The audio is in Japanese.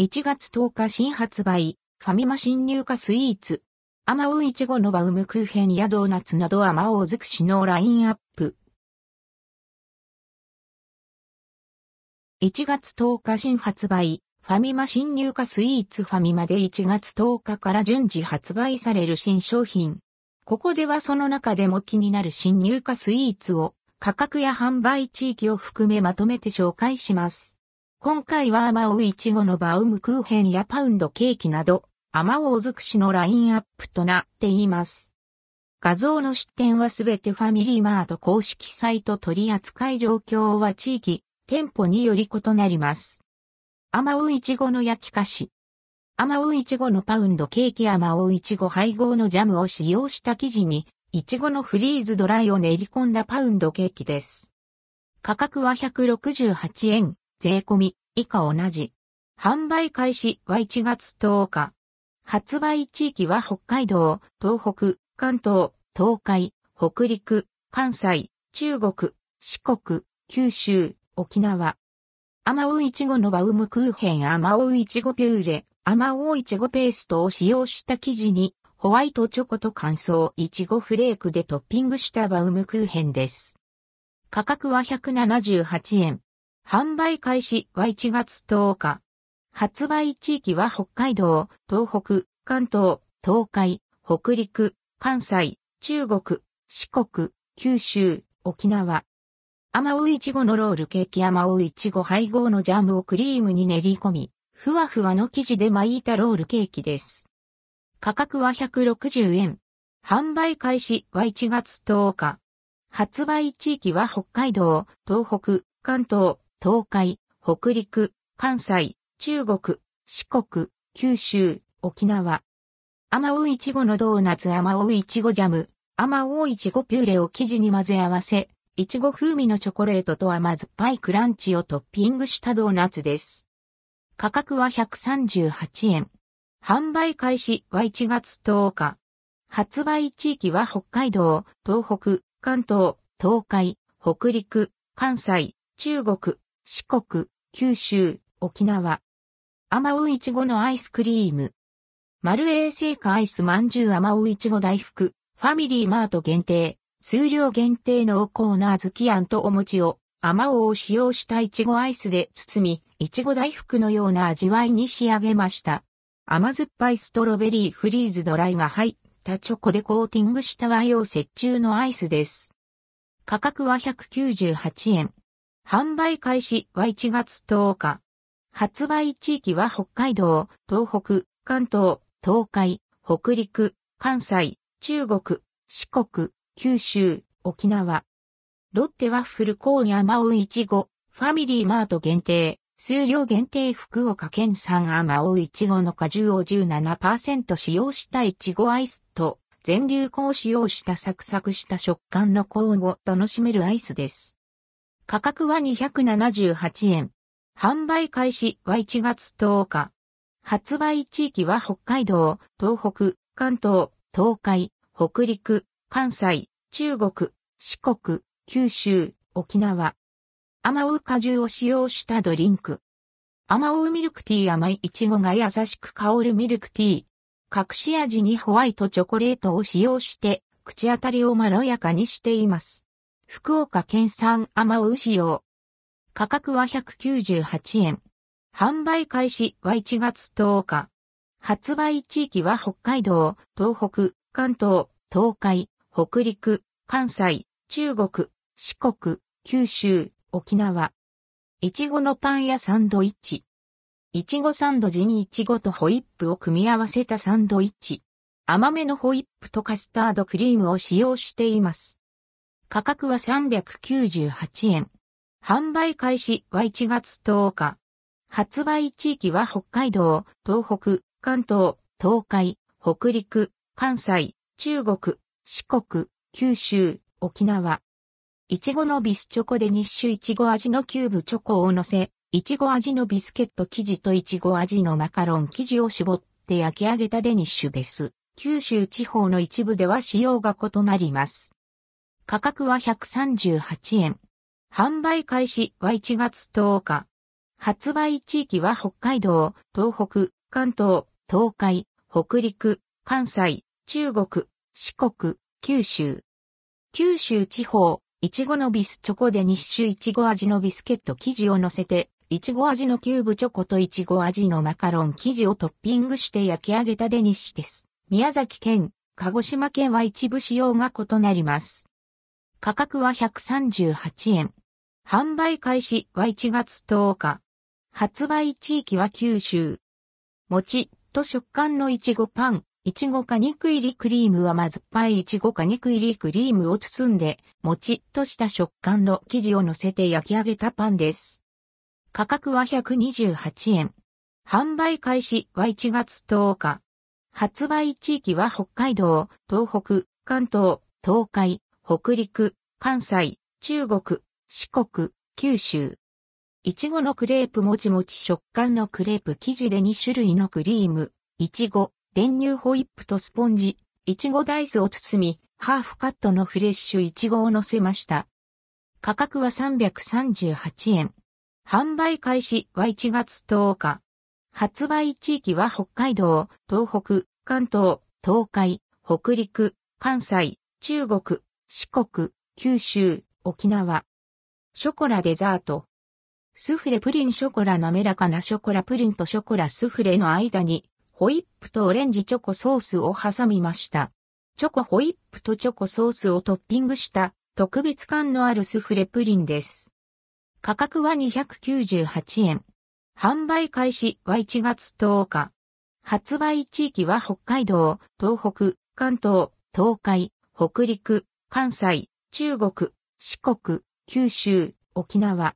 1月10日新発売、ファミマ新入荷スイーツ。アマオイチゴのバウムクーヘンやドーナツなどアマオ尽くしのラインアップ。1月10日新発売、ファミマ新入荷スイーツファミマで1月10日から順次発売される新商品。ここではその中でも気になる新入荷スイーツを価格や販売地域を含めまとめて紹介します。今回はアマオイチゴのバウムクーヘンやパウンドケーキなど、アマオ尽くしのラインアップとなっています。画像の出展はすべてファミリーマート公式サイト取扱い状況は地域、店舗により異なります。アマオイチゴの焼き菓子。アマオイチゴのパウンドケーキアマオイチゴ配合のジャムを使用した生地に、イチゴのフリーズドライを練り込んだパウンドケーキです。価格は168円、税込み、以下同じ。販売開始は1月10日。発売地域は北海道、東北、関東、東海、北陸、関西、中国、四国、九州、沖縄。アマオイチゴのバウムクーヘンアマオイチゴピューレ、アマオイチゴペーストを使用した生地に、ホワイトチョコと乾燥イチゴフレークでトッピングしたバウムクーヘンです。価格は178円。販売開始は1月10日。発売地域は北海道、東北、関東、東海、北陸、関西、中国、四国、九州、沖縄。アマオイチゴのロールケーキアマオイチゴ配合のジャムをクリームに練り込み、ふわふわの生地で巻いたロールケーキです。価格は160円。販売開始は1月10日。発売地域は北海道、東北、関東、東海、北陸、関西、中国、四国、九州、沖縄。アマオイチゴのドーナツアマオイチゴジャム、アマオイチゴピューレを生地に混ぜ合わせ、いちご風味のチョコレートと甘酸っぱいクランチをトッピングしたドーナツです。価格は138円。販売開始は1月10日。発売地域は北海道、東北、関東、東海、北陸、関西、中国、四国、九州、沖縄。アマウイチゴのアイスクリーム。丸衛製菓アイスまんじゅうアマウイチゴ大福、ファミリーマート限定。数量限定の濃厚な小豆あんとお餅を、甘おを使用したいちごアイスで包み、いちご大福のような味わいに仕上げました。甘酸っぱいストロベリーフリーズドライが入ったチョコでコーティングした和洋折衷のアイスです。価格は198円。販売開始は1月10日。発売地域は北海道、東北、関東、東海、北陸、関西、中国、四国、九州、沖縄。ロッテワッフルコーニャマウイチゴ、ファミリーマート限定、数量限定福岡県産アマオイチゴの果汁を17%使用したイチゴアイスと、全粒粉を使用したサクサクした食感のコーンを楽しめるアイスです。価格は278円。販売開始は1月10日。発売地域は北海道、東北、関東、東海、北陸、関西、中国、四国、九州、沖縄。アマウ果汁を使用したドリンク。アマウミルクティー甘いイチゴが優しく香るミルクティー。隠し味にホワイトチョコレートを使用して、口当たりをまろやかにしています。福岡県産アマウ使用。価格は198円。販売開始は1月10日。発売地域は北海道、東北、関東、東海、北陸、関西、中国、四国、九州、沖縄。いちごのパンやサンドイッチ。いちごサンド地にいちごとホイップを組み合わせたサンドイッチ。甘めのホイップとカスタードクリームを使用しています。価格は398円。販売開始は1月10日。発売地域は北海道、東北、関東、東海、北陸、関西、中国、四国、九州、沖縄。いちごのビスチョコで日種いちご味のキューブチョコを乗せ、いちご味のビスケット生地といちご味のマカロン生地を絞って焼き上げたデニッシュです。九州地方の一部では仕様が異なります。価格は138円。販売開始は1月10日。発売地域は北海道、東北、関東、東海、北陸、関西、中国、四国、九州。九州地方、いちごのビスチョコで日種いちご味のビスケット生地を乗せて、いちご味のキューブチョコといちご味のマカロン生地をトッピングして焼き上げたデニッシュです。宮崎県、鹿児島県は一部仕様が異なります。価格は138円。販売開始は1月10日。発売地域は九州。もちと食感のいちごパン、いちご果肉入りクリームはまずっぱいいちご果肉入りクリームを包んで、もちっとした食感の生地を乗せて焼き上げたパンです。価格は128円。販売開始は1月10日。発売地域は北海道、東北、関東、東海、北陸、関西、中国、四国、九州。いちごのクレープもちもち食感のクレープ生地で2種類のクリーム、いちご、練乳ホイップとスポンジ、いちごダイスを包み、ハーフカットのフレッシュいちごを乗せました。価格は338円。販売開始は1月10日。発売地域は北海道、東北、関東、東海、北陸、関西、中国、四国、九州、沖縄。ショコラデザート。スフレプリンショコラ滑らかなショコラプリンとショコラスフレの間に、ホイップとオレンジチョコソースを挟みました。チョコホイップとチョコソースをトッピングした特別感のあるスフレプリンです。価格は298円。販売開始は1月10日。発売地域は北海道、東北、関東、東海、北陸、関西、中国、四国、九州、沖縄。